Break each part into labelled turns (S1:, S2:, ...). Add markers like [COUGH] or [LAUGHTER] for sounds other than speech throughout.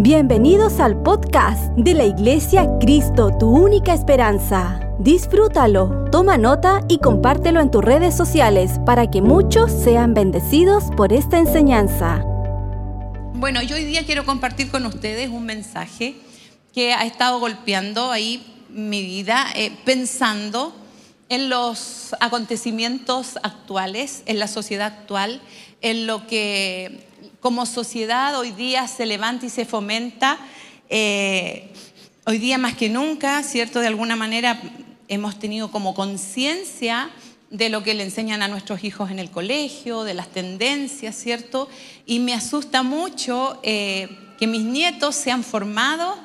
S1: Bienvenidos al podcast de la Iglesia Cristo, tu única esperanza. Disfrútalo, toma nota y compártelo en tus redes sociales para que muchos sean bendecidos por esta enseñanza.
S2: Bueno, yo hoy día quiero compartir con ustedes un mensaje que ha estado golpeando ahí mi vida, eh, pensando en los acontecimientos actuales, en la sociedad actual, en lo que como sociedad hoy día se levanta y se fomenta. Eh, hoy día más que nunca, ¿cierto? De alguna manera hemos tenido como conciencia de lo que le enseñan a nuestros hijos en el colegio, de las tendencias, ¿cierto? Y me asusta mucho eh, que mis nietos sean formados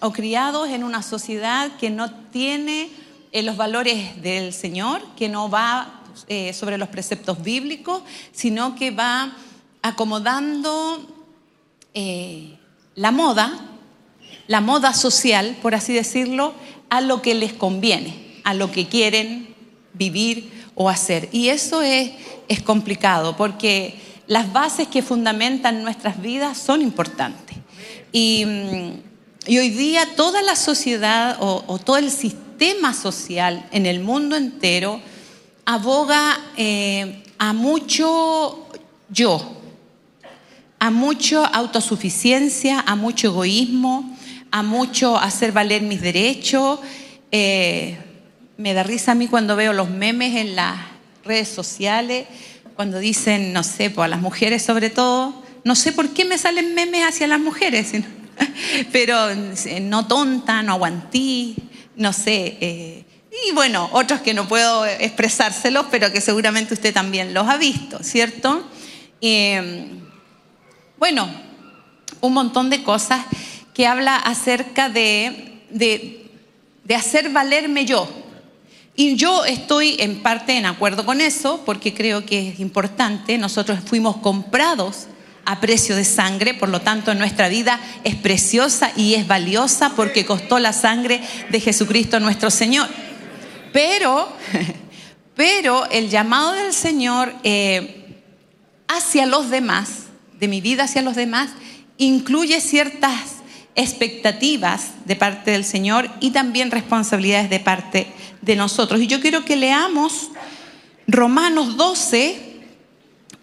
S2: o criados en una sociedad que no tiene eh, los valores del Señor, que no va sobre los preceptos bíblicos, sino que va acomodando eh, la moda, la moda social, por así decirlo, a lo que les conviene, a lo que quieren vivir o hacer. Y eso es, es complicado porque las bases que fundamentan nuestras vidas son importantes. Y, mm, hoy día toda la sociedad o, todo el sistema social en el mundo entero aboga eh, a mucho yo, a mucho autosuficiencia, a mucho egoísmo, a mucho hacer valer mis derechos. Eh, me da risa a mí cuando veo los memes en las redes sociales, cuando dicen, no sé, pues a las mujeres sobre todo, no sé por qué me salen memes hacia las mujeres, [LAUGHS] pero eh, no tonta, no aguantí, no sé. Eh, y bueno, otros que no puedo expresárselos, pero que seguramente usted también los ha visto, ¿cierto? Bueno, un montón de cosas que habla acerca de, de, hacer valerme yo. Y yo estoy en parte en acuerdo con eso, porque creo que es importante. Nosotros fuimos comprados a precio de sangre, por lo tanto nuestra vida es preciosa y es valiosa porque costó la sangre de Jesucristo nuestro Señor. Pero, pero el llamado del Señor eh, hacia los demás de mi vida hacia los demás incluye ciertas expectativas de parte del Señor y también responsabilidades de parte de nosotros. Y yo quiero que leamos Romanos 12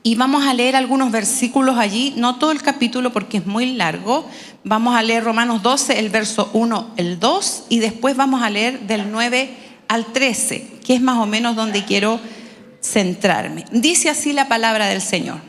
S2: y vamos a leer algunos versículos allí, no todo el capítulo porque es muy largo. Vamos a leer Romanos 12, el verso 1, el 2 y después vamos a leer del 9 al 13, que es más o menos donde quiero centrarme. Dice así la palabra del Señor.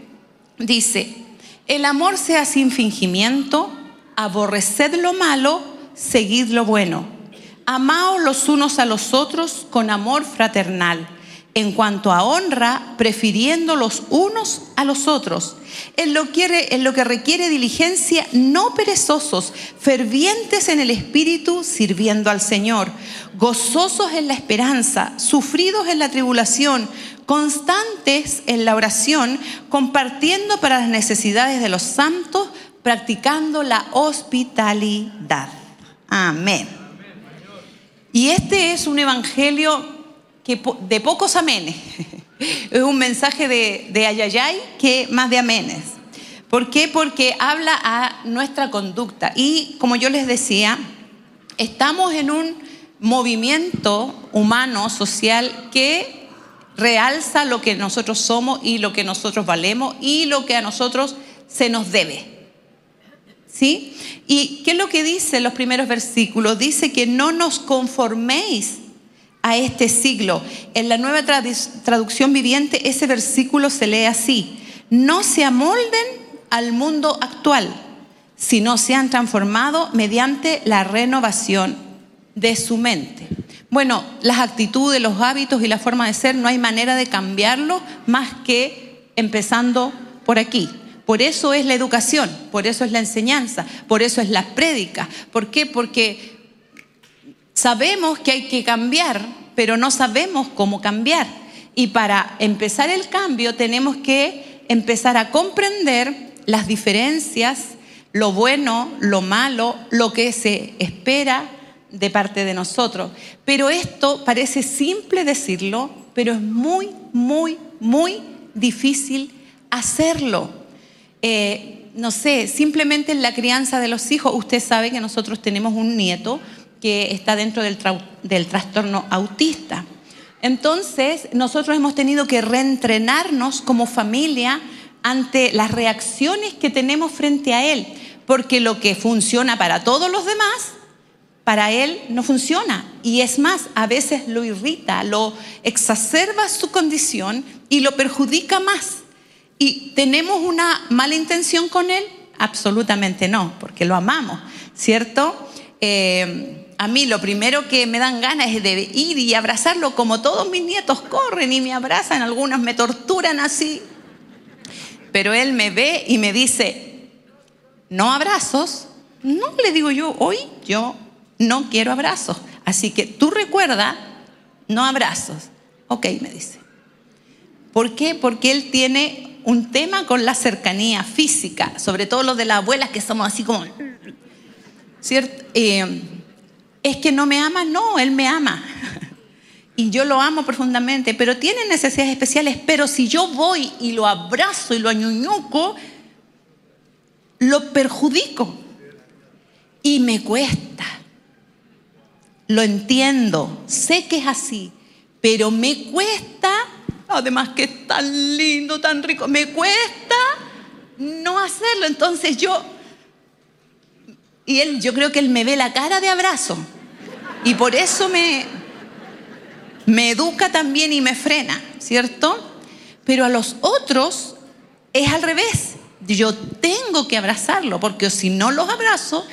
S2: Dice, el amor sea sin fingimiento, aborreced lo malo, seguid lo bueno. Amaos los unos a los otros con amor fraternal. En cuanto a honra, prefiriendo los unos a los otros. En lo, que, lo que requiere diligencia, no perezosos, fervientes en el espíritu, sirviendo al Señor, gozosos en la esperanza, sufridos en la tribulación, constantes en la oración, compartiendo para las necesidades de los santos, practicando la hospitalidad. Amén. Y este es un evangelio que de pocos amenes. [LAUGHS] Es un mensaje de, de ayayay que más de amenes. ¿Por qué? Porque habla a nuestra conducta. Y como yo les decía, estamos en un movimiento humano, social, que realza lo que nosotros somos y lo que nosotros valemos y lo que a nosotros se nos debe. ¿Sí? ¿Y qué es lo que dice los primeros versículos? Dice que no nos conforméis a este siglo. En la nueva traducción viviente ese versículo se lee así. No se amolden al mundo actual, sino se han transformado mediante la renovación de su mente. Bueno, las actitudes, los hábitos y la forma de ser no hay manera de cambiarlo más que empezando por aquí, Por eso es la educación, por eso es la enseñanza, por eso es la prédica. ¿Por qué? Porque sabemos que hay que cambiar, pero no sabemos cómo cambiar. Y para empezar el cambio tenemos que empezar a comprender las diferencias, lo bueno, lo malo, lo que se espera de parte de nosotros. Pero esto parece simple decirlo, pero es muy, muy, muy difícil hacerlo. Eh, no sé, simplemente en la crianza de los hijos, usted sabe que nosotros tenemos un nieto que está dentro del, del trastorno autista. Entonces, nosotros hemos tenido que reentrenarnos como familia ante las reacciones que tenemos frente a él, porque lo que funciona para todos los demás, para él no funciona. Y es más, a veces lo irrita, lo exacerba su condición y lo perjudica más. ¿Y tenemos una mala intención con él? Absolutamente no, porque lo amamos, ¿cierto? Eh, a mí lo primero que me dan ganas es de ir y abrazarlo como todos mis nietos corren y me abrazan, algunos me torturan así. Pero él me ve y me dice, no abrazos. No le digo yo, hoy yo no quiero abrazos. Así que tú recuerda, no abrazos. Ok, me dice. ¿Por qué? Porque él tiene un tema con la cercanía física, sobre todo los de las abuelas que somos así como... ¿Cierto? Eh, es que no me ama, no, Él me ama. Y yo lo amo profundamente, pero tiene necesidades especiales. Pero si yo voy y lo abrazo y lo añuñuco, lo perjudico. Y me cuesta. Lo entiendo, sé que es así, pero me cuesta, además que es tan lindo, tan rico, me cuesta no hacerlo. Entonces yo y él, yo creo que él me ve la cara de abrazo. Y por eso me, me educa también y me frena, ¿cierto? Pero a los otros es al revés. Yo tengo que abrazarlo, porque si no los abrazo,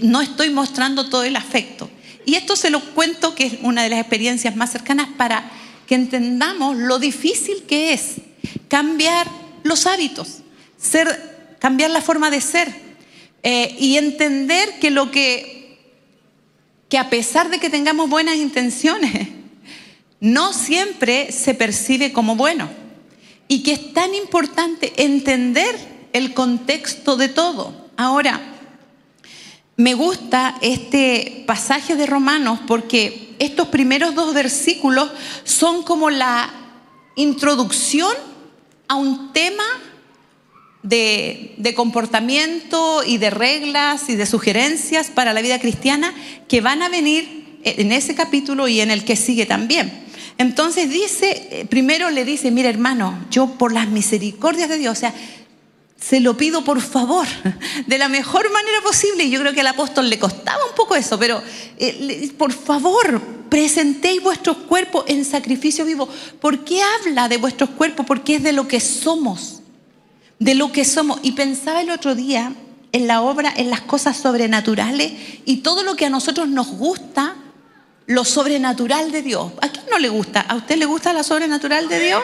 S2: no estoy mostrando todo el afecto. Y esto se lo cuento que es una de las experiencias más cercanas para que entendamos lo difícil que es cambiar los hábitos, ser, cambiar la forma de ser, eh, y entender que lo que, que a pesar de que tengamos buenas intenciones, no siempre se percibe como bueno. Y que es tan importante entender el contexto de todo. Ahora, me gusta este pasaje de Romanos porque estos primeros dos versículos son como la introducción a un tema de, comportamiento y de reglas y de sugerencias para la vida cristiana que van a venir en ese capítulo y en el que sigue también. Entonces dice, eh, primero le dice, mira hermano, yo por las misericordias de Dios, o sea, se lo pido por favor, [LAUGHS] de la mejor manera posible. Y yo creo que al apóstol le costaba un poco eso, pero eh, por favor, presentéis vuestros cuerpos en sacrificio vivo. ¿Por qué habla de vuestros cuerpos? Porque es de lo que somos de lo que somos. Y pensaba el otro día en la obra, en las cosas sobrenaturales y todo lo que a nosotros nos gusta, lo sobrenatural de Dios. ¿A quién no le gusta? ¿A usted le gusta lo sobrenatural de Dios?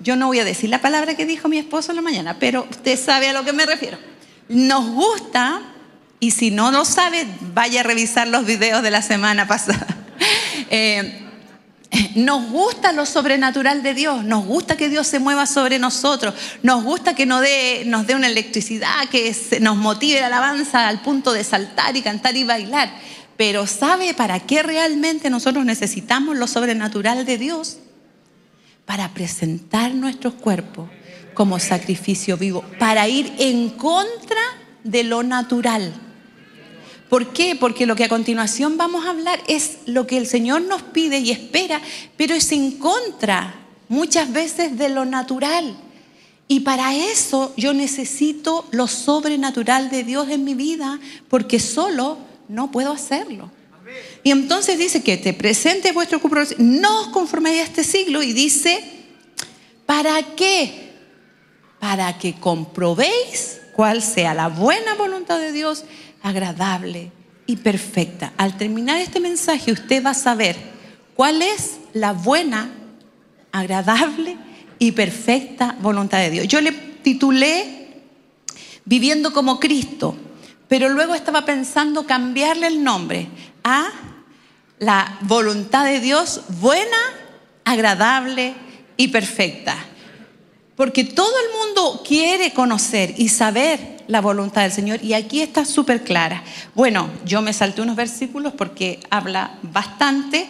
S2: Yo no voy a decir la palabra que dijo mi esposo en la mañana, pero usted sabe a lo que me refiero. Nos gusta, y si no lo sabe, vaya a revisar los videos de la semana pasada. [LAUGHS] Eh, [LAUGHS] nos gusta lo sobrenatural de Dios, nos gusta que Dios se mueva sobre nosotros, nos gusta que nos dé, nos dé una electricidad, que nos motive la alabanza al punto de saltar y cantar y bailar. Pero ¿sabe para qué realmente nosotros necesitamos lo sobrenatural de Dios? Para presentar nuestros cuerpos como sacrificio vivo, para ir en contra de lo natural ¿Por qué? Porque lo que a continuación vamos a hablar es lo que el Señor nos pide y espera, pero es en contra muchas veces de lo natural. Y para eso yo necesito lo sobrenatural de Dios en mi vida, porque solo no puedo hacerlo. Y entonces dice que te presente vuestro cuerpo, no os conforméis a este siglo, y dice, ¿para qué? Para que comprobéis cuál sea la buena voluntad de Dios agradable y perfecta. Al terminar este mensaje usted va a saber cuál es la buena, agradable y perfecta voluntad de Dios. Yo le titulé Viviendo como Cristo, pero luego estaba pensando cambiarle el nombre a la voluntad de Dios buena, agradable y perfecta. Porque todo el mundo quiere conocer y saber la voluntad del Señor y aquí está súper clara. Bueno, yo me salté unos versículos porque habla bastante.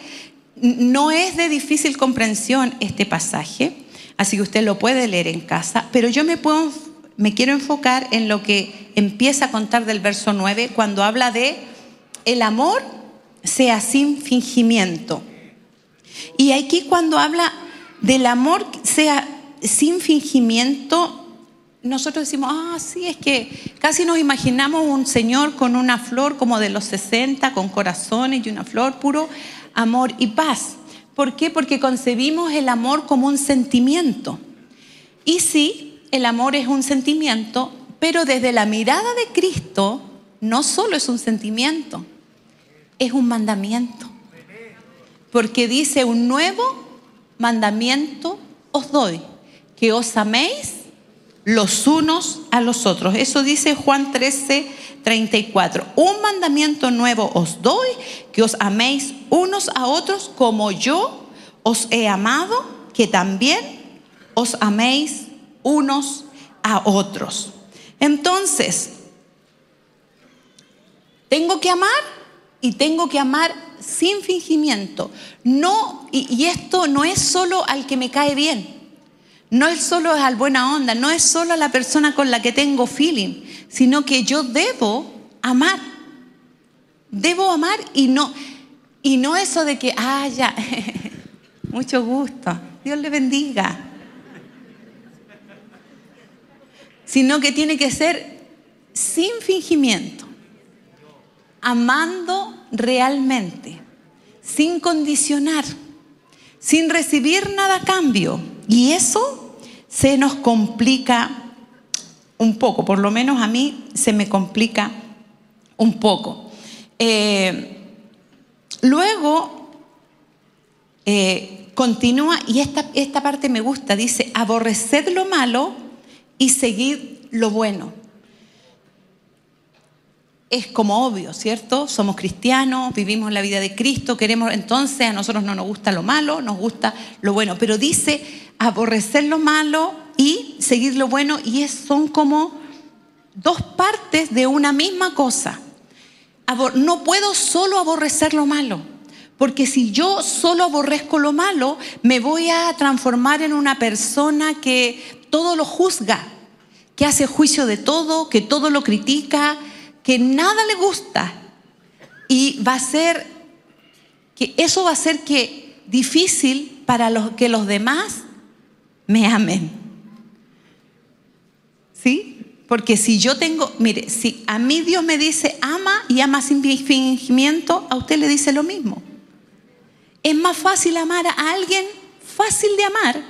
S2: No es de difícil comprensión este pasaje, así que usted lo puede leer en casa, pero yo me, quiero enfocar en lo que empieza a contar del verso 9 cuando habla de el amor sea sin fingimiento. Y aquí cuando habla del amor sea sin fingimiento, nosotros decimos, ah, sí, es que casi nos imaginamos un Señor con una flor como de los 60, con corazones y una flor, puro amor y paz. ¿Por qué? Porque concebimos el amor como un sentimiento. Y sí, el amor es un sentimiento, pero desde la mirada de Cristo no solo es un sentimiento, es un mandamiento. Porque dice, un nuevo mandamiento os doy, que os améis los unos a los otros. Eso dice Juan 13, 34. Un mandamiento nuevo os doy, que os améis unos a otros como yo os he amado, que también os améis unos a otros. Entonces, tengo que amar y tengo que amar sin fingimiento. No, y, y esto no es solo al que me cae bien. No es solo al buena onda, no es solo a la persona con la que tengo feeling, sino que yo debo amar. Debo amar y no, y no eso de que, ah, ya, [LAUGHS] mucho gusto, Dios le bendiga. Sino que tiene que ser sin fingimiento, amando realmente, sin condicionar, sin recibir nada a cambio. Y eso se nos complica un poco, por lo menos a mí se me complica un poco. Eh, luego eh, continúa, y esta, esta parte me gusta, dice, aborreced lo malo y seguid lo bueno es como obvio, ¿cierto? Somos cristianos, vivimos la vida de Cristo, queremos, entonces a nosotros no nos gusta lo malo, nos gusta lo bueno, pero dice aborrecer lo malo y seguir lo bueno y son como dos partes de una misma cosa. No puedo solo aborrecer lo malo, porque si yo solo aborrezco lo malo, me voy a transformar en una persona que todo lo juzga, que hace juicio de todo, que todo lo critica, que nada le gusta y va a ser que eso va a ser que difícil para los, que los demás me amen. ¿Sí? Porque si yo tengo, mire, si a mí Dios me dice ama y ama sin fingimiento, a usted le dice lo mismo. Es más fácil amar a alguien fácil de amar,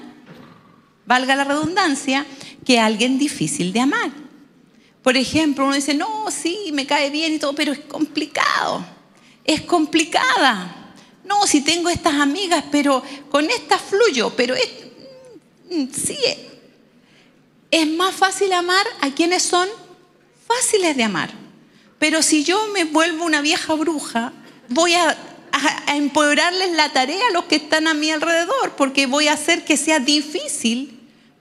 S2: valga la redundancia, que a alguien difícil de amar. Por ejemplo, uno dice, no, sí, me cae bien y todo, pero es complicado, es complicada. No, si tengo estas amigas, pero con estas fluyo, pero es, mm, sí, es más fácil amar a quienes son fáciles de amar. Pero si yo me vuelvo una vieja bruja, voy a, a, empoderarles la tarea a los que están a mi alrededor, porque voy a hacer que sea difícil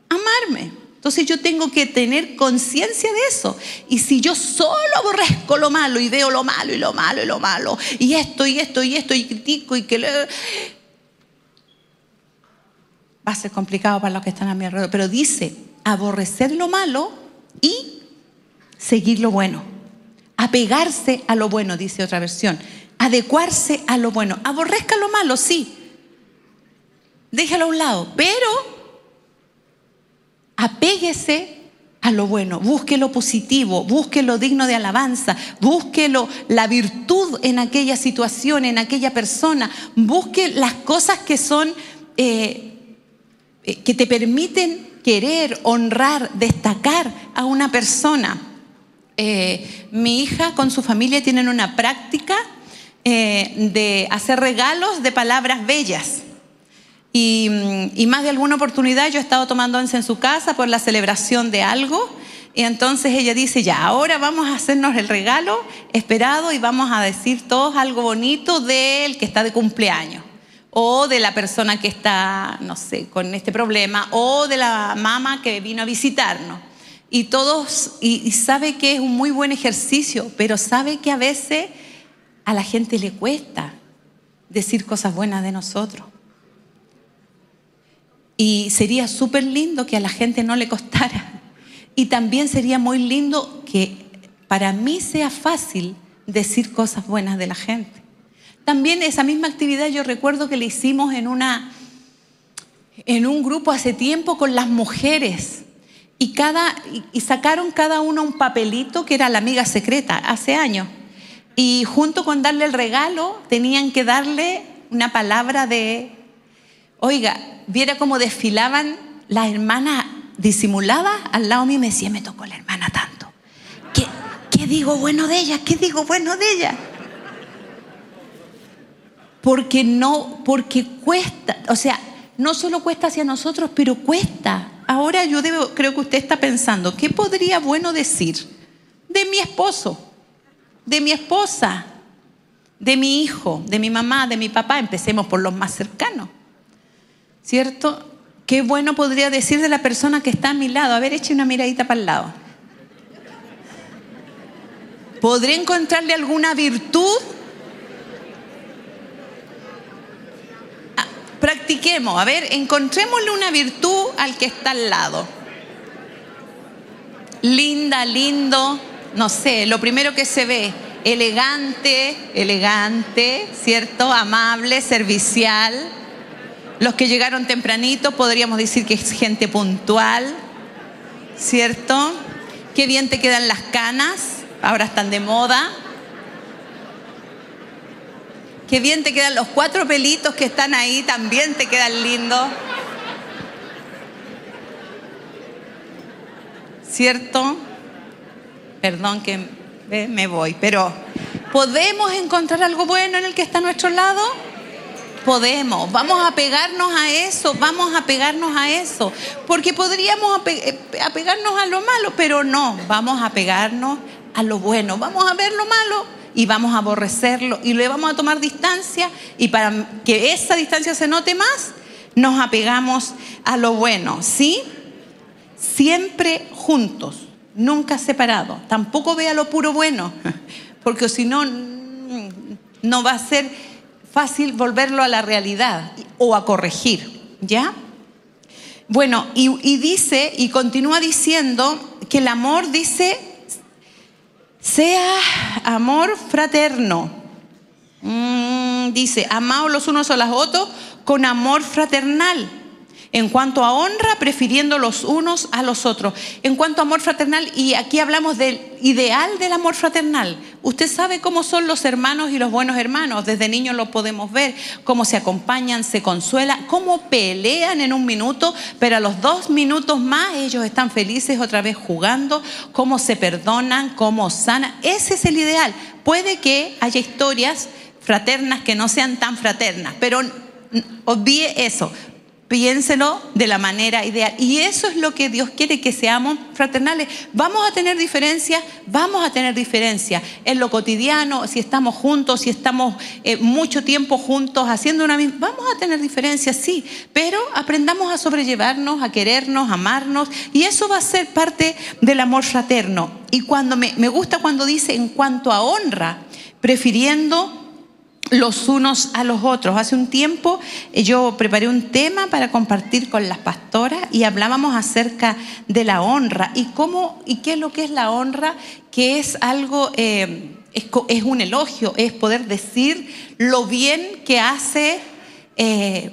S2: amarme. Entonces yo tengo que tener conciencia de eso. Y si yo solo aborrezco lo malo y veo lo malo y lo malo y lo malo, y esto y esto y esto y critico y que... Le... Va a ser complicado para los que están a mi alrededor. Pero dice, aborrecer lo malo y seguir lo bueno. Apegarse a lo bueno, dice otra versión. Adecuarse a lo bueno. Aborrezca lo malo, sí. Déjalo a un lado. Pero apéguese a lo bueno, busque lo positivo, busque lo digno de alabanza, busque la virtud en aquella situación, en aquella persona, busque las cosas que son, eh, eh, que te permiten querer, honrar, destacar a una persona. Eh, mi hija con su familia tienen una práctica de hacer regalos de palabras bellas. Y, y, más de alguna oportunidad yo he estado tomando once en su casa por la celebración de algo. Y entonces ella dice, ya, ahora vamos a hacernos el regalo esperado y vamos a decir todos algo bonito del que está de cumpleaños. O de la persona que está, no sé, con este problema. O de la mamá que vino a visitarnos. Y todos, y, y sabe que es un muy buen ejercicio, pero sabe que a veces a la gente le cuesta decir cosas buenas de nosotros. Y sería súper lindo que a la gente no le costara. Y también sería muy lindo que para mí sea fácil decir cosas buenas de la gente. También esa misma actividad yo recuerdo que la hicimos en, una, en un grupo hace tiempo con las mujeres. Y, cada, y sacaron cada uno un papelito que era la amiga secreta hace años. Y junto con darle el regalo, tenían que darle una palabra de, oiga, viera cómo desfilaban las hermanas disimuladas al lado mío y me decía, me tocó la hermana tanto. ¿Qué, ¿Qué digo bueno de ella? ¿Qué digo bueno de ella? Porque no, porque cuesta, o sea, no solo cuesta hacia nosotros, pero cuesta. Ahora yo debo, creo que usted está pensando, ¿qué podría bueno decir de mi esposo? de mi esposa, de mi hijo, de mi mamá, de mi papá. Empecemos por los más cercanos. ¿Cierto? Qué bueno podría decir de la persona que está a mi lado. A ver, eche una miradita para el lado. ¿Podré encontrarle alguna virtud? Ah, practiquemos, a ver, encontrémosle una virtud al que está al lado. Linda, lindo, no sé, lo primero que se ve, elegante, elegante, ¿cierto? Amable, servicial. Los que llegaron tempranito podríamos decir que es gente puntual, ¿cierto? Qué bien te quedan las canas, ahora están de moda. Qué bien te quedan los cuatro pelitos que están ahí, también te quedan lindos. ¿Cierto? Perdón que me voy, pero ¿podemos encontrar algo bueno en el que está a nuestro lado? Podemos, vamos a pegarnos a eso, vamos a pegarnos a eso, porque podríamos eh, apegarnos a lo malo, pero no, vamos a pegarnos a lo bueno, vamos a ver lo malo y vamos a aborrecerlo y le vamos a tomar distancia y para que esa distancia se note más, nos apegamos a lo bueno, ¿sí? Siempre juntos nunca separado. Tampoco vea lo puro bueno, [LAUGHS] porque si no, no va a ser fácil volverlo a la realidad o a corregir, ¿ya? Bueno, y, dice, y continúa diciendo que el amor dice, sea amor fraterno. Mm, dice, amaos los unos a los otros con amor fraternal. En cuanto a honra, prefiriendo los unos a los otros. En cuanto a amor fraternal, y aquí hablamos del ideal del amor fraternal. Usted sabe cómo son los hermanos y los buenos hermanos. Desde niños lo podemos ver, cómo se acompañan, se consuelan, cómo pelean en un minuto, pero a los dos minutos más ellos están felices otra vez jugando, cómo se perdonan, cómo sanan. Ese es el ideal. Puede que haya historias fraternas que no sean tan fraternas, pero obvie eso Piénselo de la manera ideal. Y eso es lo que Dios quiere, que seamos fraternales. Vamos a tener diferencias, vamos a tener diferencias en lo cotidiano, si estamos juntos, si estamos eh, mucho tiempo juntos haciendo una misma... Vamos a tener diferencias, sí, pero aprendamos a sobrellevarnos, a querernos, a amarnos, y eso va a ser parte del amor fraterno. Y cuando me, me gusta cuando dice en cuanto a honra, prefiriendo los unos a los otros. Hace un tiempo eh, yo preparé un tema para compartir con las pastoras y hablábamos acerca de la honra y cómo y qué es lo que es la honra, que es algo, eh, es, un elogio, es poder decir lo bien que hace, eh,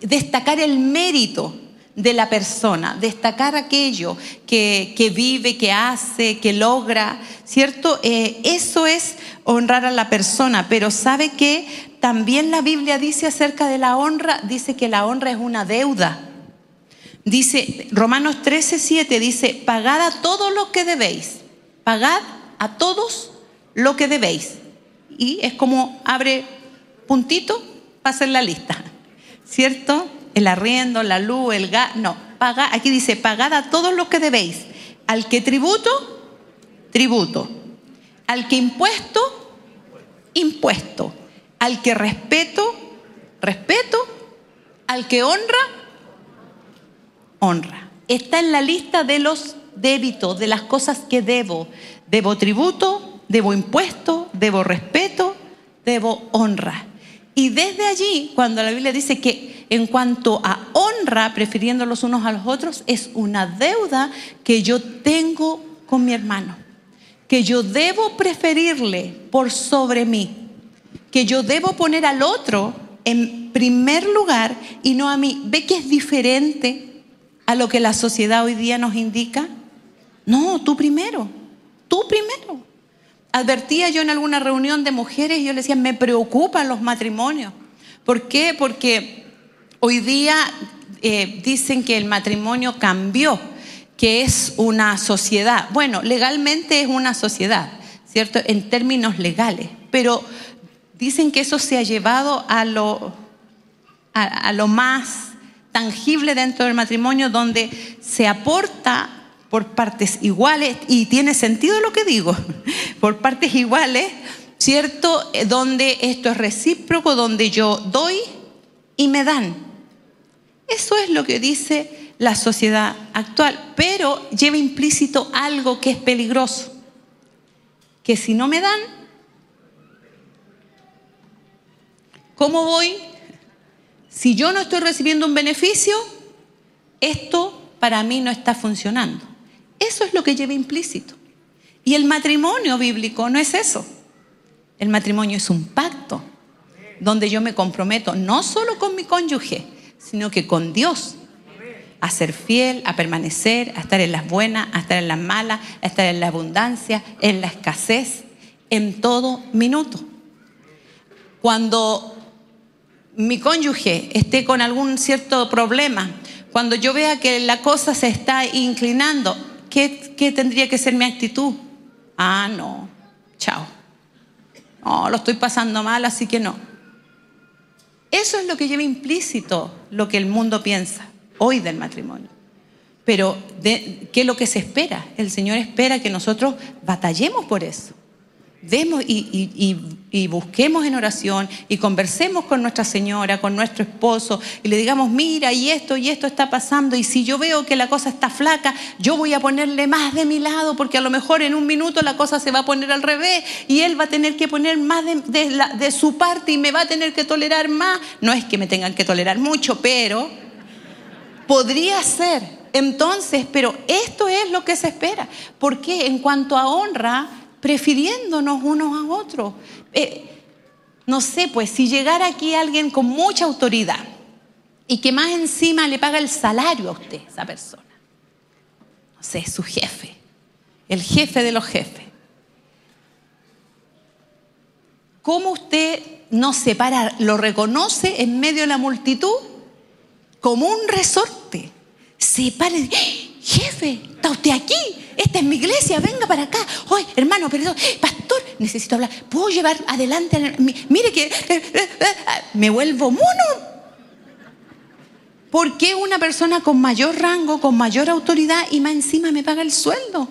S2: destacar el mérito de la persona, destacar aquello que, vive, que hace, que logra, ¿cierto? Eso es honrar a la persona, pero ¿sabe que También la Biblia dice acerca de la honra, dice que la honra es una deuda. Dice, Romanos 13, 7 dice, pagad a todos lo que debéis, pagad a todos lo que debéis. Y es como abre puntito, para hacer la lista. ¿cierto? El arriendo, la luz, el gas, no, paga, aquí dice, pagad a todos los que debéis. Al que tributo, tributo. Al que impuesto, impuesto. Al que respeto, respeto. Al que honra, honra. Está en la lista de los débitos, de las cosas que debo. Debo tributo, debo impuesto, debo respeto, debo honra. Y desde allí, cuando la Biblia dice que en cuanto a honra, prefiriendo los unos a los otros, es una deuda que yo tengo con mi hermano, que yo debo preferirle por sobre mí, que yo debo poner al otro en primer lugar y no a mí. ¿Ve que es diferente a lo que la sociedad hoy día nos indica? No, tú primero, tú primero. Advertía yo en alguna reunión de mujeres yo les decía, me preocupan los matrimonios. ¿Por qué? Porque hoy día eh, dicen que el matrimonio cambió, que es una sociedad. Bueno, legalmente es una sociedad, ¿cierto? En términos legales. Pero dicen que eso se ha llevado a lo, a lo más tangible dentro del matrimonio, donde se aporta por partes iguales, y tiene sentido lo que digo, [LAUGHS] por partes iguales, ¿cierto? Eh, donde esto es recíproco, donde yo doy y me dan. Eso es lo que dice la sociedad actual, pero lleva implícito algo que es peligroso, que si no me dan, ¿cómo voy? Si yo no estoy recibiendo un beneficio, esto para mí no está funcionando. Eso es lo que lleva implícito. Y el matrimonio bíblico no es eso. El matrimonio es un pacto donde yo me comprometo no solo con mi cónyuge, sino que con Dios. A ser fiel, a permanecer, a estar en las buenas, a estar en las malas, a estar en la abundancia, en la escasez, en todo minuto. Cuando mi cónyuge esté con algún cierto problema, cuando yo vea que la cosa se está inclinando, ¿qué, tendría que ser mi actitud? Ah, no, chao. No, lo estoy pasando mal, así que no. Eso es lo que lleva implícito lo que el mundo piensa hoy del matrimonio. Pero, ¿qué es lo que se espera? El Señor espera que nosotros batallemos por eso. Demos y, busquemos en oración y conversemos con nuestra señora, con nuestro esposo y le digamos, mira, y esto y esto está pasando y si yo veo que la cosa está flaca, yo voy a ponerle más de mi lado porque a lo mejor en un minuto la cosa se va a poner al revés y él va a tener que poner más de, de su parte y me va a tener que tolerar más. No es que me tengan que tolerar mucho, pero podría ser. Entonces, pero esto es lo que se espera. Porque en cuanto a honra, prefiriéndonos unos a otros. Eh, no sé, pues si llegara aquí alguien con mucha autoridad y que más encima le paga el salario a usted, esa persona. No sé, su jefe, el jefe de los jefes. ¿Cómo usted no se para, lo reconoce en medio de la multitud como un resorte? Se para dice, jefe, ¿está usted aquí? esta es mi iglesia, venga para acá. Oye, hermano, perdón, pastor, necesito hablar. ¿Puedo llevar adelante? Mire que eh, eh, eh, me vuelvo mono. ¿Por qué una persona con mayor rango, con mayor autoridad y más encima me paga el sueldo?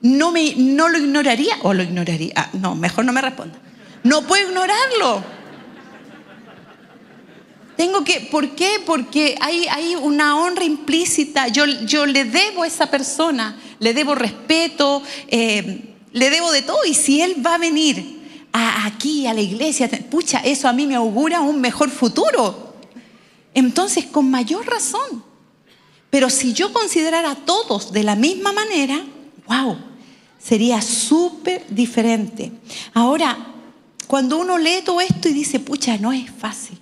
S2: No, me, no lo ignoraría o lo ignoraría. Ah, no, mejor no me responda. No puedo ignorarlo. Tengo que, ¿por qué? Porque hay, hay una honra implícita. Yo, yo, le debo a esa persona, le debo respeto, eh, le debo de todo. Y si él va a venir aquí a la iglesia, pucha, eso a mí me augura un mejor futuro. Entonces, con mayor razón. Pero si yo considerara a todos de la misma manera, wow, sería súper diferente. Ahora, cuando uno lee todo esto y dice, pucha, no es fácil.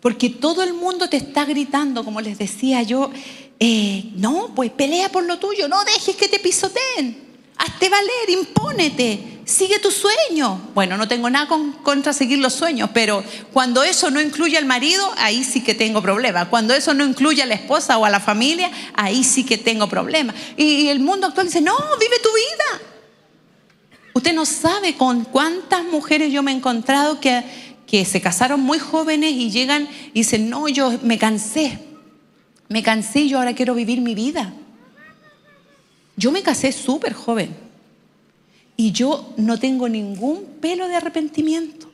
S2: Porque todo el mundo te está gritando, como les decía yo, eh, no, pues pelea por lo tuyo, no dejes que te pisoteen, hazte valer, impónete, sigue tu sueño. Bueno, no tengo nada contra seguir los sueños, pero cuando eso no incluye al marido, ahí sí que tengo problemas. Cuando eso no incluye a la esposa o a la familia, ahí sí que tengo problemas. Y, el mundo actual dice, no, vive tu vida. Usted no sabe con cuántas mujeres yo me he encontrado que que se casaron muy jóvenes y llegan y dicen, no, yo me cansé, me cansé yo ahora quiero vivir mi vida. Yo me casé súper joven y yo no tengo ningún pelo de arrepentimiento.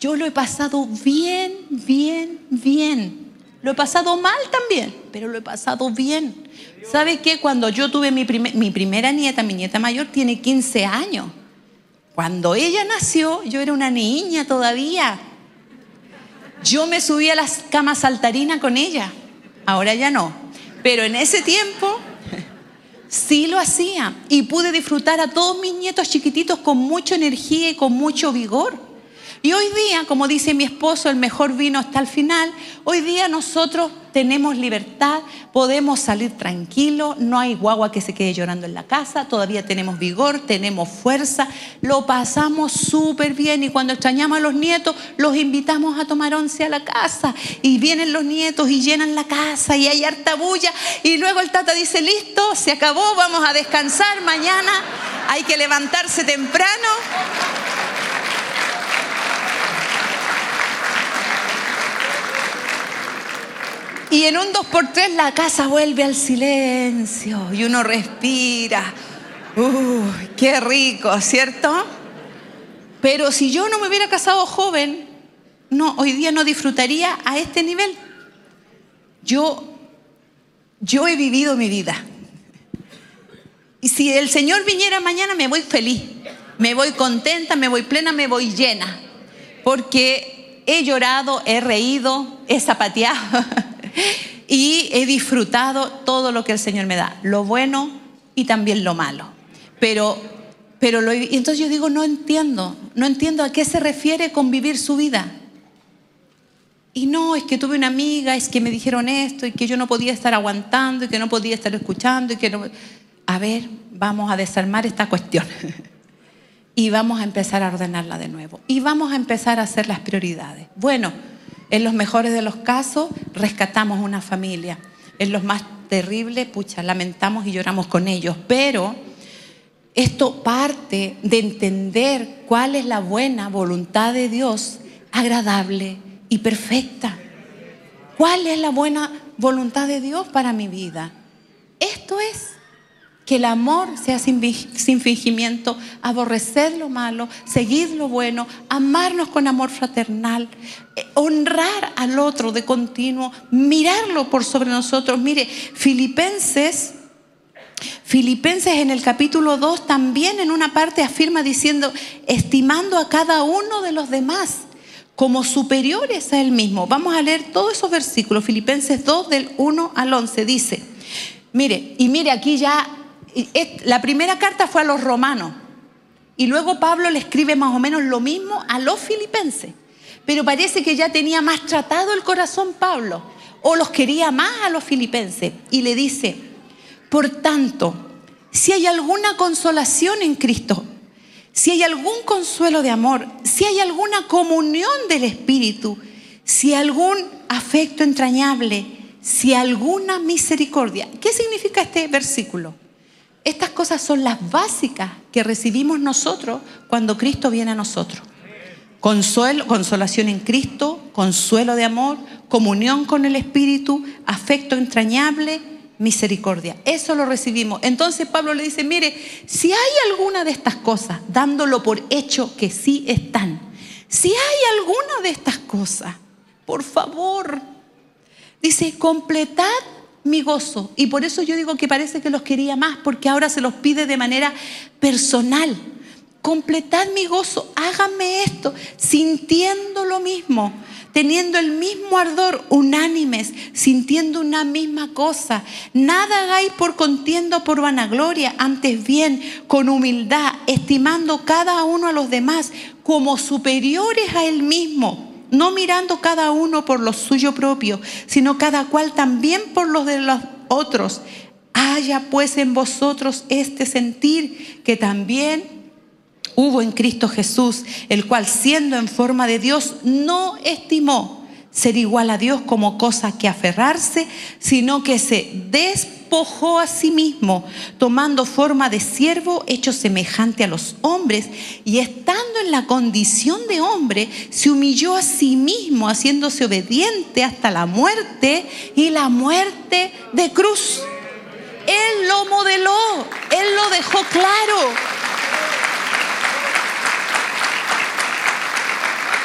S2: Yo lo he pasado bien, bien, bien. Lo he pasado mal también, pero lo he pasado bien. ¿Sabe qué? Cuando yo tuve mi, mi primera nieta, mi nieta mayor tiene 15 años. Cuando ella nació, yo era una niña todavía. Yo me subí a las camas saltarina con ella. Ahora ya no. Pero en ese tiempo sí lo hacía y pude disfrutar a todos mis nietos chiquititos con mucha energía y con mucho vigor. Y hoy día, como dice mi esposo, el mejor vino hasta el final, hoy día nosotros tenemos libertad, podemos salir tranquilos, no hay guagua que se quede llorando en la casa, todavía tenemos vigor, tenemos fuerza, lo pasamos súper bien y cuando extrañamos a los nietos, los invitamos a tomar once a la casa y vienen los nietos y llenan la casa y hay harta bulla y luego el tata dice, listo, se acabó, vamos a descansar, mañana hay que levantarse temprano. Y en un 2x3 la casa vuelve al silencio y uno respira. Uy, qué rico, ¿cierto? Pero si yo no me hubiera casado joven, no, hoy día no disfrutaría a este nivel. Yo, yo he vivido mi vida. Y si el Señor viniera mañana, me voy feliz, me voy contenta, me voy plena, me voy llena. Porque he llorado, he reído, he zapateado. [LAUGHS] y he disfrutado todo lo que el Señor me da, lo bueno y también lo malo. Pero, pero lo, entonces yo digo, no entiendo, no entiendo a qué se refiere con vivir su vida. Y no, es que tuve una amiga, es que me dijeron esto, y que yo no podía estar aguantando, y que no podía estar escuchando, y que no... A ver, vamos a desarmar esta cuestión. [LAUGHS] y vamos a empezar a ordenarla de nuevo. Y vamos a empezar a hacer las prioridades. Bueno, en los mejores de los casos, rescatamos una familia. En los más terribles, pucha, lamentamos y lloramos con ellos. Pero esto parte de entender cuál es la buena voluntad de Dios, agradable y perfecta. ¿Cuál es la buena voluntad de Dios para mi vida? Esto es que el amor sea sin, fingimiento, aborrecer lo malo, seguir lo bueno, amarnos con amor fraternal, eh, honrar al otro de continuo, mirarlo por sobre nosotros. Mire, Filipenses, Filipenses en el capítulo 2 también en una parte afirma diciendo, estimando a cada uno de los demás como superiores a él mismo. Vamos a leer todos esos versículos. Filipenses 2 del 1 al 11 dice, mire, y mire aquí ya la primera carta fue a los romanos y luego Pablo le escribe más o menos lo mismo a los filipenses. Pero parece que ya tenía más tratado el corazón Pablo o los quería más a los filipenses y le dice, por tanto, si hay alguna consolación en Cristo, si hay algún consuelo de amor, si hay alguna comunión del Espíritu, si algún afecto entrañable, si alguna misericordia. ¿Qué significa este versículo? Estas cosas son las básicas que recibimos nosotros cuando Cristo viene a nosotros. Consuelo, consolación en Cristo, consuelo de amor, comunión con el Espíritu, afecto entrañable, misericordia. Eso lo recibimos. Entonces Pablo le dice, mire, si hay alguna de estas cosas, dándolo por hecho que sí están, si hay alguna de estas cosas, por favor, dice, completad mi gozo. Y por eso yo digo que parece que los quería más, porque ahora se los pide de manera personal. Completad mi gozo, háganme esto, sintiendo lo mismo, teniendo el mismo ardor, unánimes, sintiendo una misma cosa. Nada hagáis por contienda por vanagloria, antes bien, con humildad, estimando cada uno a los demás como superiores a él mismo no mirando cada uno por lo suyo propio, sino cada cual también por los de los otros. Haya pues en vosotros este sentir que también hubo en Cristo Jesús, el cual siendo en forma de Dios no estimó ser igual a Dios como cosa que aferrarse, sino que se despojó a sí mismo, tomando forma de siervo, hecho semejante a los hombres, y estando en la condición de hombre, se humilló a sí mismo, haciéndose obediente hasta la muerte y la muerte de cruz. Él lo modeló, Él lo dejó claro.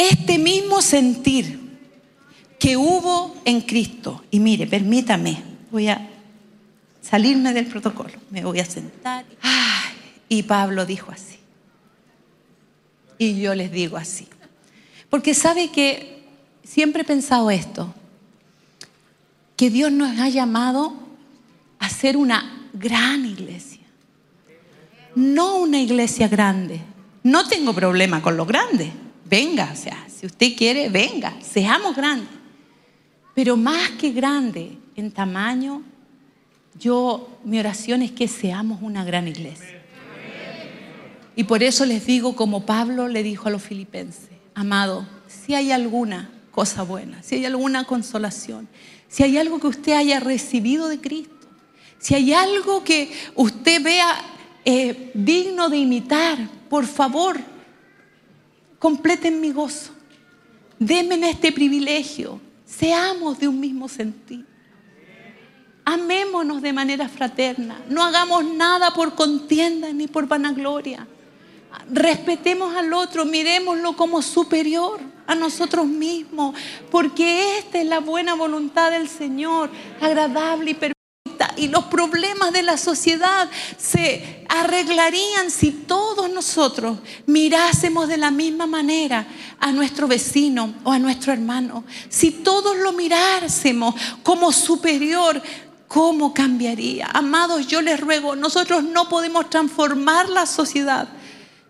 S2: Este mismo sentir que hubo en Cristo, y mire, permítame, voy a salirme del protocolo, me voy a sentar. y Pablo dijo así. Y yo les digo así. Porque sabe que siempre he pensado esto, que Dios nos ha llamado a ser una gran iglesia, no una iglesia grande. No tengo problema con lo grande venga, o sea, si usted quiere, venga, seamos grandes. Pero más que grande en tamaño, yo, mi oración es que seamos una gran iglesia. Y por eso les digo, como Pablo le dijo a los filipenses, amado, si hay alguna cosa buena, si hay alguna consolación, si hay algo que usted haya recibido de Cristo, si hay algo que usted vea eh, digno de imitar, por favor, completen mi gozo. Denme este privilegio. Seamos de un mismo sentir. Amémonos de manera fraterna. No hagamos nada por contienda ni por vanagloria. Respetemos al otro, miremoslo como superior a nosotros mismos, porque esta es la buena voluntad del Señor, agradable y perfecta y los problemas de la sociedad se arreglarían si todos nosotros mirásemos de la misma manera a nuestro vecino o a nuestro hermano. Si todos lo mirásemos como superior, ¿cómo cambiaría? Amados, yo les ruego, nosotros no podemos transformar la sociedad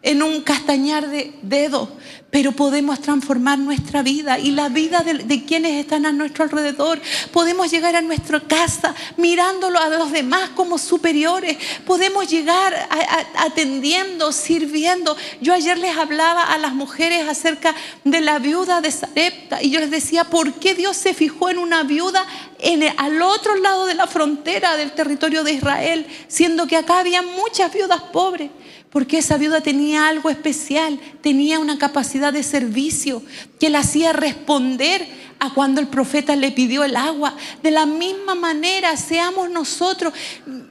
S2: en un castañar de dedos, pero podemos transformar nuestra vida y la vida de, quienes están a nuestro alrededor. Podemos llegar a nuestra casa mirándolo a los demás como superiores. Podemos llegar atendiendo, sirviendo. Yo ayer les hablaba a las mujeres acerca de la viuda de Sarepta y yo les decía, ¿por qué Dios se fijó en una viuda en al otro lado de la frontera del territorio de Israel, siendo que acá había muchas viudas pobres? Porque esa viuda tenía algo especial, tenía una capacidad de servicio que la hacía responder a cuando el profeta le pidió el agua. De la misma manera, seamos nosotros.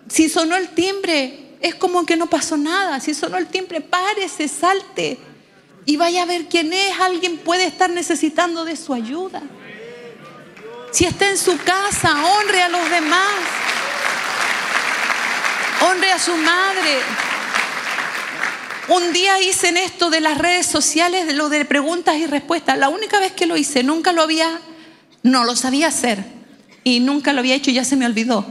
S2: Si sonó el timbre, es como que no pasó nada. Si sonó el timbre, párese, salte y vaya a ver quién es. Alguien puede estar necesitando de su ayuda. Si está en su casa, honre a los demás. Honre a su madre. Un día hice esto de las redes sociales, de lo de preguntas y respuestas. La única vez que lo hice, nunca lo había, no lo sabía hacer. Y nunca lo había hecho y ya se me olvidó.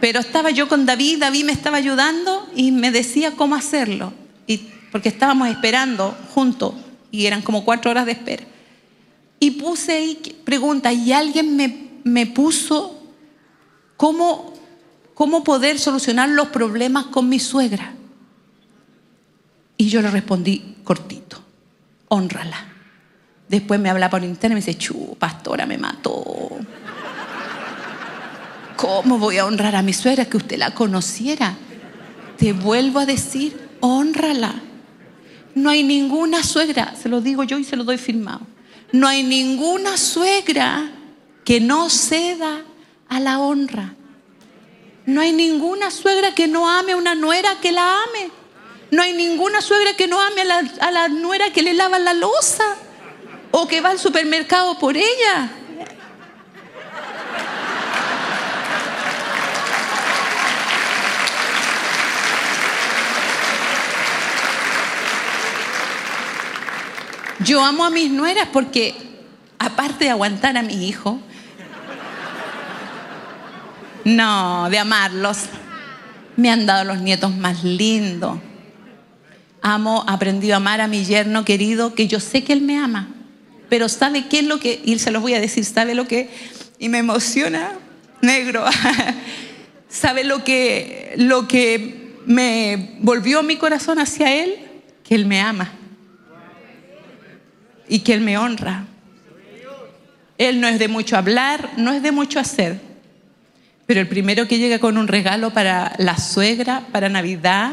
S2: Pero estaba yo con David, David me estaba ayudando y me decía cómo hacerlo. Y, porque estábamos esperando juntos y eran como cuatro horas de espera. Y puse ahí preguntas y alguien me, me puso cómo, cómo poder solucionar los problemas con mi suegra. Y yo le respondí cortito, honrala. Después me habla por internet y me dice, chu, pastora, me mató. ¿Cómo voy a honrar a mi suegra que usted la conociera? Te vuelvo a decir, honrala. No hay ninguna suegra, se lo digo yo y se lo doy firmado. No hay ninguna suegra que no ceda a la honra. No hay ninguna suegra que no ame a una nuera que la ame. No hay ninguna suegra que no ame a la, nuera que le lava la losa o que va al supermercado por ella. Yo amo a mis nueras porque aparte de aguantar a mi hijo, no, de amarlos, me han dado los nietos más lindos. Amo, aprendido a amar a mi yerno querido, que yo sé que él me ama, pero ¿sabe qué es lo que, y se los voy a decir, ¿sabe lo que? Y me emociona, negro, [LAUGHS] ¿sabe lo que, lo que me volvió mi corazón hacia él? Que él me ama y que él me honra. Él no es de mucho hablar, no es de mucho hacer, pero el primero que llega con un regalo para la suegra, para Navidad,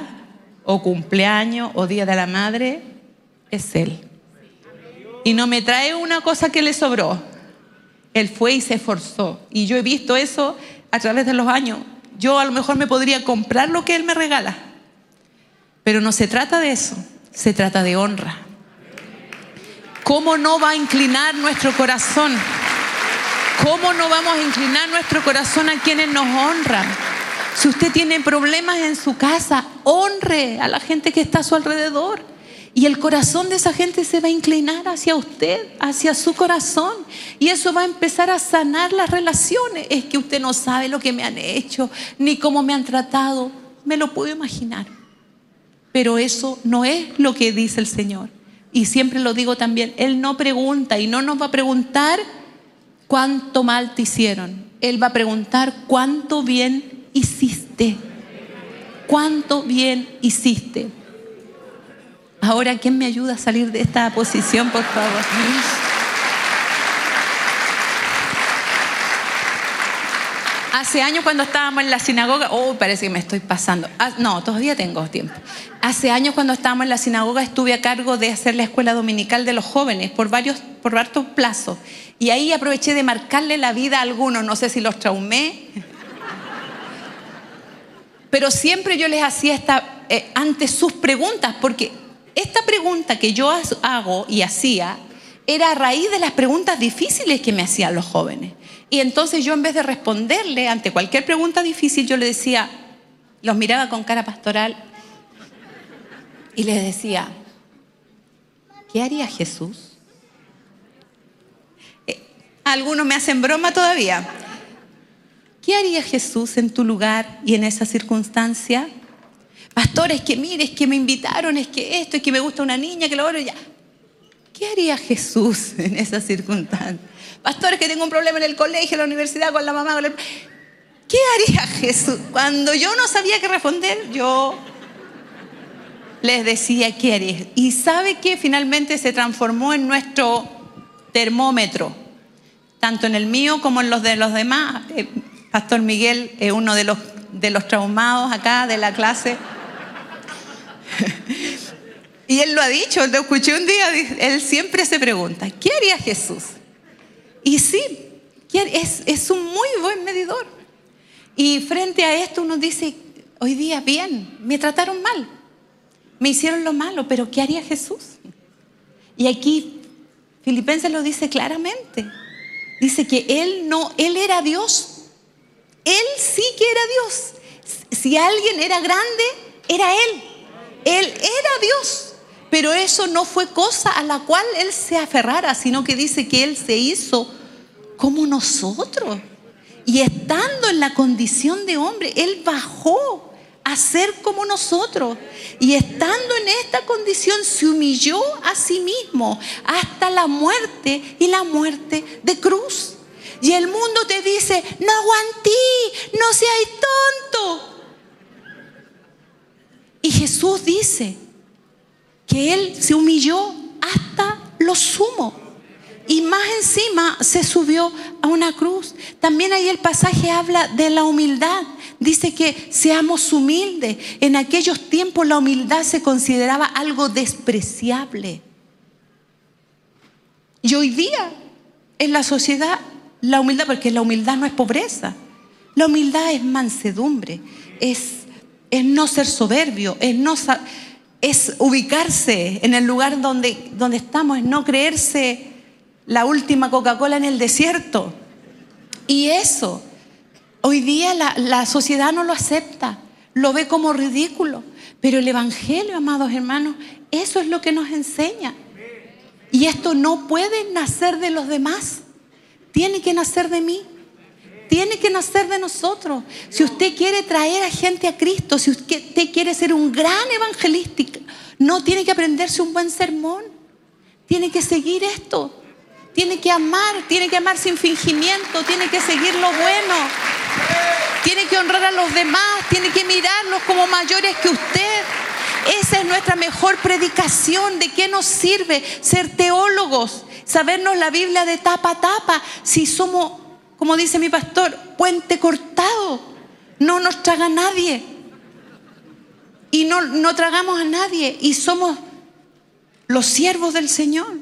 S2: o cumpleaños, o Día de la Madre, es Él. Y no me trae una cosa que le sobró. Él fue y se esforzó. Y yo he visto eso a través de los años. Yo a lo mejor me podría comprar lo que Él me regala. Pero no se trata de eso, se trata de honra. ¿Cómo no va a inclinar nuestro corazón? ¿Cómo no vamos a inclinar nuestro corazón a quienes nos honran? Si usted tiene problemas en su casa, honre a la gente que está a su alrededor. Y el corazón de esa gente se va a inclinar hacia usted, hacia su corazón. Y eso va a empezar a sanar las relaciones. Es que usted no sabe lo que me han hecho, ni cómo me han tratado. Me lo puedo imaginar. Pero eso no es lo que dice el Señor. Y siempre lo digo también, Él no pregunta y no nos va a preguntar cuánto mal te hicieron. Él va a preguntar cuánto bien hiciste. ¿Cuánto bien hiciste? Ahora, ¿quién me ayuda a salir de esta posición, por favor? Hace años cuando estábamos en la sinagoga, oh, parece que me estoy pasando. Ah, no, todavía tengo tiempo. Hace años cuando estábamos en la sinagoga estuve a cargo de hacer la escuela dominical de los jóvenes por varios, por varios plazos. Y ahí aproveché de marcarle la vida a algunos, no sé si los traumé. Pero siempre yo les hacía esta, eh, ante sus preguntas, porque esta pregunta que yo hago y hacía era a raíz de las preguntas difíciles que me hacían los jóvenes. Y entonces yo en vez de responderle ante cualquier pregunta difícil, yo le decía, los miraba con cara pastoral y les decía, ¿qué haría Jesús? Eh, algunos me hacen broma todavía. ¿Qué haría Jesús en tu lugar y en esa circunstancia? Pastores, que mire, es que me invitaron, es que esto, es que me gusta una niña, que lo oro ya. ¿Qué haría Jesús [LAUGHS] en esa circunstancia? Pastores, que tengo un problema en el colegio, en la universidad, con la mamá. ¿Qué haría Jesús? Cuando yo no sabía qué responder, yo les decía qué haría. Y sabe que finalmente se transformó en nuestro termómetro, tanto en el mío como en los de los demás. Pastor Miguel es uno de los, de los traumados acá de la clase. [LAUGHS] y él lo ha dicho, lo escuché un día, él siempre se pregunta, ¿qué haría Jesús? Y sí, es, es un muy buen medidor. Y frente a esto uno dice, hoy día bien, me trataron mal, me hicieron lo malo, pero ¿qué haría Jesús? Y aquí Filipenses lo dice claramente. Dice que él no, él era Dios. Él sí que era Dios. Si alguien era grande, era él. Él era Dios. Pero eso no fue cosa a la cual Él se aferrara, sino que dice que Él se hizo como nosotros. Y estando en la condición de hombre, Él bajó a ser como nosotros. Y estando en esta condición, se humilló a sí mismo hasta la muerte y la muerte de cruz. Y el mundo te dice, no aguantí, no seas tonto. Y Jesús dice, que Él se humilló hasta lo sumo. Y más encima se subió a una cruz. También ahí el pasaje habla de la humildad. Dice que seamos humildes. En aquellos tiempos la humildad se consideraba algo despreciable. Y hoy día en la sociedad la humildad, porque la humildad no es pobreza. La humildad es mansedumbre, es, es no ser soberbio, es no es ubicarse en el lugar donde, donde estamos, es no creerse la última Coca-Cola en el desierto. Y eso, hoy día la, la sociedad no lo acepta, lo ve como ridículo. Pero el Evangelio, amados hermanos, eso es lo que nos enseña. Y esto no puede nacer de los demás. Tiene que nacer de mí. Tiene que nacer de nosotros. Si usted quiere traer a gente a Cristo, si usted quiere ser un gran evangelístico, no tiene que aprenderse un buen sermón. Tiene que seguir esto. Tiene que amar, tiene que amar sin fingimiento, tiene que seguir lo bueno. Tiene que honrar a los demás, tiene que mirarlos como mayores que usted. Esa es nuestra mejor predicación. ¿De qué nos sirve ser teólogos? Sabernos la Biblia de tapa a tapa si somos, como dice mi pastor, puente cortado. No nos traga nadie. Y no, no tragamos a nadie. Y somos los siervos del Señor.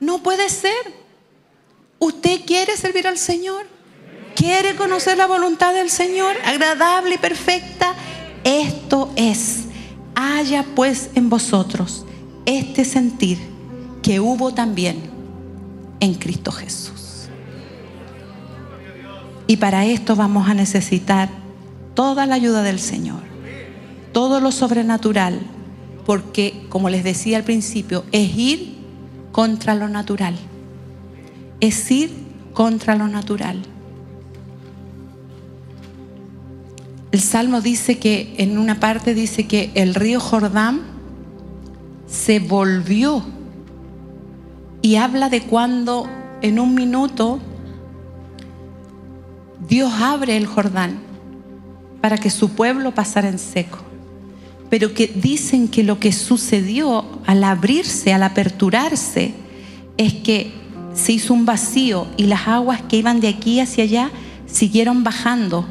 S2: No puede ser. ¿Usted quiere servir al Señor? ¿Quiere conocer la voluntad del Señor? Agradable y perfecta. Esto es. Haya pues en vosotros este sentir que hubo también en Cristo Jesús. Y para esto vamos a necesitar toda la ayuda del Señor, todo lo sobrenatural, porque como les decía al principio, es ir contra lo natural. Es ir contra lo natural. El Salmo dice que en una parte dice que el río Jordán se volvió y habla de cuando en un minuto Dios abre el Jordán para que su pueblo pasara en seco pero que dicen que lo que sucedió al abrirse, al aperturarse, es que se hizo un vacío y las aguas que iban de aquí hacia allá siguieron bajando.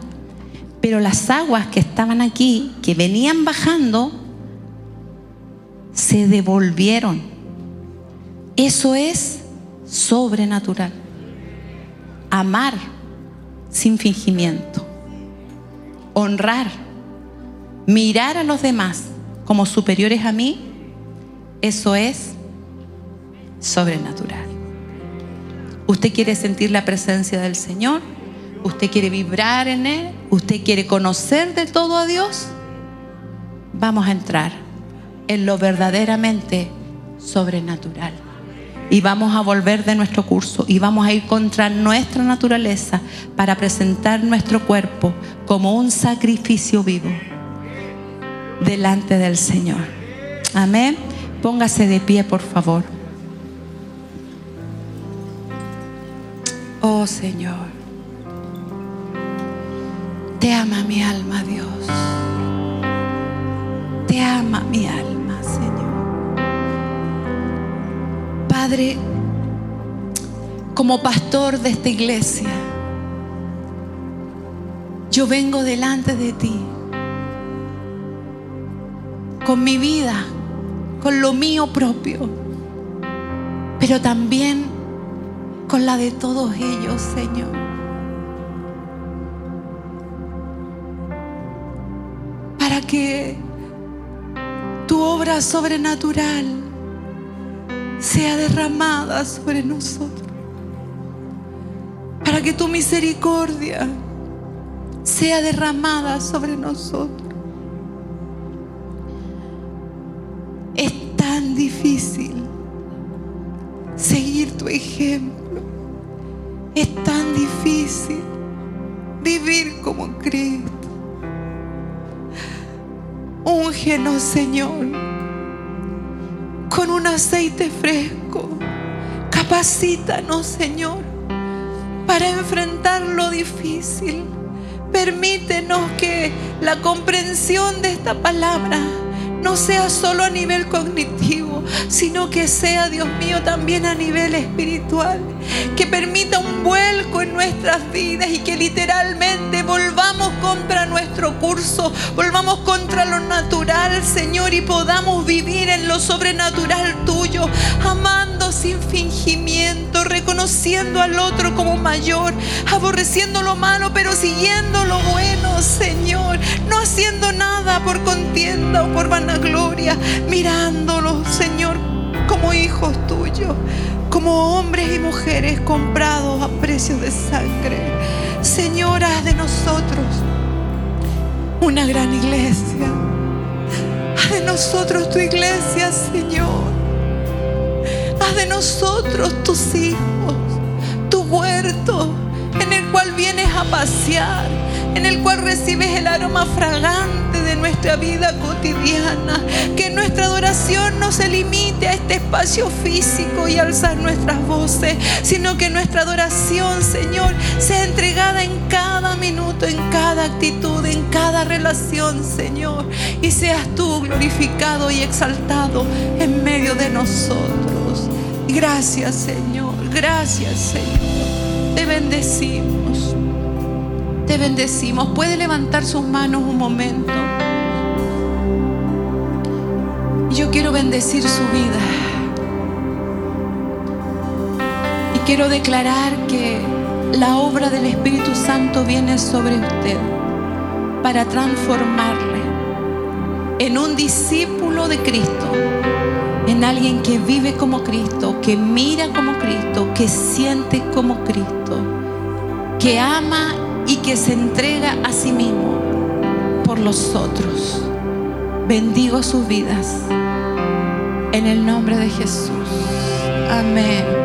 S2: Pero las aguas que estaban aquí, que venían bajando, se devolvieron. Eso es sobrenatural. Amar sin fingimiento. Honrar mirar a los demás como superiores a mí, eso es sobrenatural. Usted quiere sentir la presencia del Señor, usted quiere vibrar en Él, usted quiere conocer de todo a Dios, vamos a entrar en lo verdaderamente sobrenatural. Y vamos a volver de nuestro curso y vamos a ir contra nuestra naturaleza para presentar nuestro cuerpo como un sacrificio vivo delante del Señor. Amén. Póngase de pie, por favor. Oh Señor, te ama mi alma, Dios. Te ama mi alma, Padre, como pastor de esta iglesia, yo vengo delante de ti con mi vida, con lo mío propio, pero también con la de todos ellos, Señor. Para que tu obra sobrenatural sea derramada sobre nosotros. Para que tu misericordia sea derramada sobre nosotros. difícil seguir tu ejemplo. Es tan difícil vivir como Cristo. Úngenos, Señor, con un aceite fresco. Capacítanos, Señor, para enfrentar lo difícil. Permítenos que la comprensión de esta palabra no sea solo a nivel cognitivo, sino que sea, Dios mío, también a nivel espiritual. Que permita un vuelco en nuestras vidas y que literalmente volvamos contra nuestro curso, volvamos contra lo natural, Señor, y podamos vivir en lo sobrenatural tuyo, amando sin fingimiento, reconociendo al otro como mayor, aborreciendo lo malo, pero siguiendo lo bueno, Señor, no haciendo nada por contienda o por vanagloria gloria, mirándolo, Señor, como hijos tuyos, como hombres y mujeres comprados a precios de sangre. Señora de nosotros una gran iglesia. Haz de nosotros tu iglesia, Señor. haz de nosotros tus hijos, tu huerto en el cual vienes a pasear, en el cual recibes el aroma fragante de nuestra vida cotidiana. Que nuestra adoración no se limite a este espacio físico y alzar nuestras voces, sino que nuestra adoración, Señor, sea entregada en cada minuto, en cada actitud, en cada relación, Señor. Y seas tú glorificado y exaltado en medio de nosotros. Gracias, Señor. Gracias, Señor. Te bendecimos. Te bendecimos. Puede levantar sus manos un momento. Yo quiero bendecir su vida. Y quiero declarar que la obra del Espíritu Santo viene sobre usted para transformarle en un discípulo de Cristo, en alguien que vive como Cristo, que mira como Cristo, que siente como Cristo, que ama y que se entrega a sí mismo por los otros. Bendigo sus vidas en el nombre de Jesús. Amén.